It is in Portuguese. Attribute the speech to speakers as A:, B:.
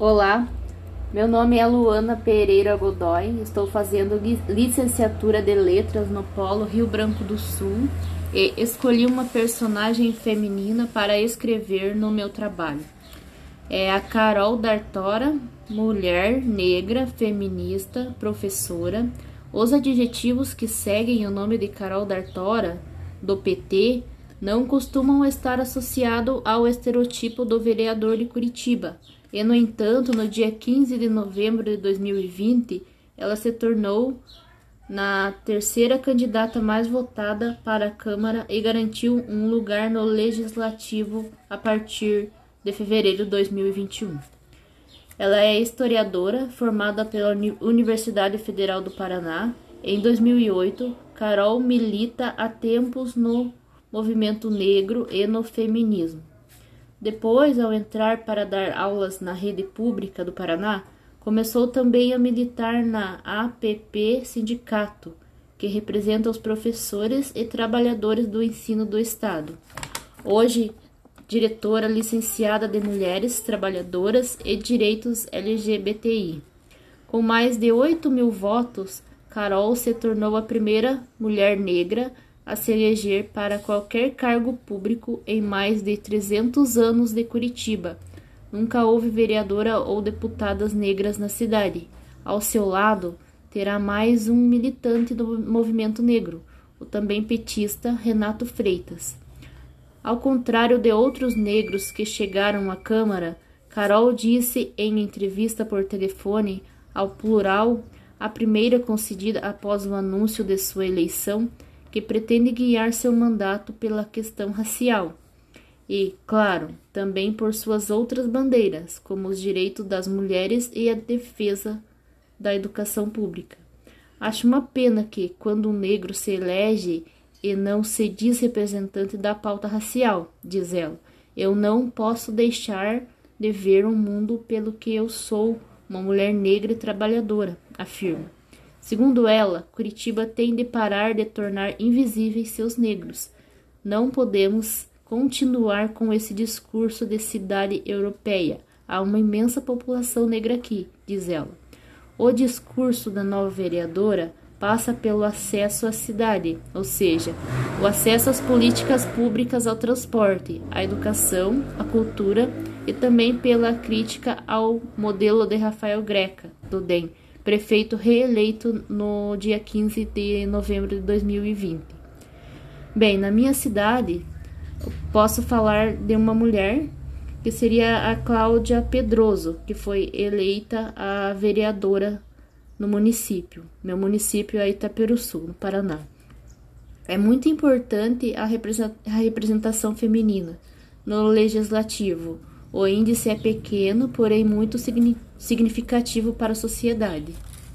A: Olá, meu nome é Luana Pereira Godoy, estou fazendo licenciatura de Letras no Polo Rio Branco do Sul e escolhi uma personagem feminina para escrever no meu trabalho. É a Carol Dartora, mulher, negra, feminista, professora. Os adjetivos que seguem o nome de Carol Dartora, do PT, não costumam estar associados ao estereotipo do vereador de Curitiba e, no entanto, no dia 15 de novembro de 2020, ela se tornou na terceira candidata mais votada para a Câmara e garantiu um lugar no Legislativo a partir de fevereiro de 2021. Ela é historiadora, formada pela Universidade Federal do Paraná. Em 2008, Carol milita há tempos no movimento negro e no feminismo. Depois, ao entrar para dar aulas na rede pública do Paraná, começou também a militar na APP Sindicato, que representa os professores e trabalhadores do ensino do Estado. Hoje, diretora licenciada de Mulheres Trabalhadoras e Direitos LGBTI. Com mais de 8 mil votos, Carol se tornou a primeira mulher negra a se eleger para qualquer cargo público em mais de 300 anos de Curitiba. Nunca houve vereadora ou deputadas negras na cidade. Ao seu lado, terá mais um militante do movimento negro, o também petista Renato Freitas. Ao contrário de outros negros que chegaram à Câmara, Carol disse em entrevista por telefone ao plural, a primeira concedida após o anúncio de sua eleição, que pretende guiar seu mandato pela questão racial e, claro, também por suas outras bandeiras, como os direitos das mulheres e a defesa da educação pública. Acho uma pena que, quando um negro se elege e não se diz representante da pauta racial, diz ela, eu não posso deixar de ver o um mundo pelo que eu sou, uma mulher negra e trabalhadora, afirma. Segundo ela, Curitiba tem de parar de tornar invisíveis seus negros. Não podemos continuar com esse discurso de cidade europeia. Há uma imensa população negra aqui, diz ela. O discurso da nova vereadora passa pelo acesso à cidade, ou seja, o acesso às políticas públicas ao transporte, à educação, à cultura e também pela crítica ao modelo de Rafael Greca, do DEM, prefeito reeleito no dia 15 de novembro de 2020. Bem, na minha cidade, posso falar de uma mulher que seria a Cláudia Pedroso, que foi eleita a vereadora no município. Meu município é Itaperuçu, no Paraná. É muito importante a representação feminina no legislativo, o índice é pequeno, porém muito significativo para a sociedade.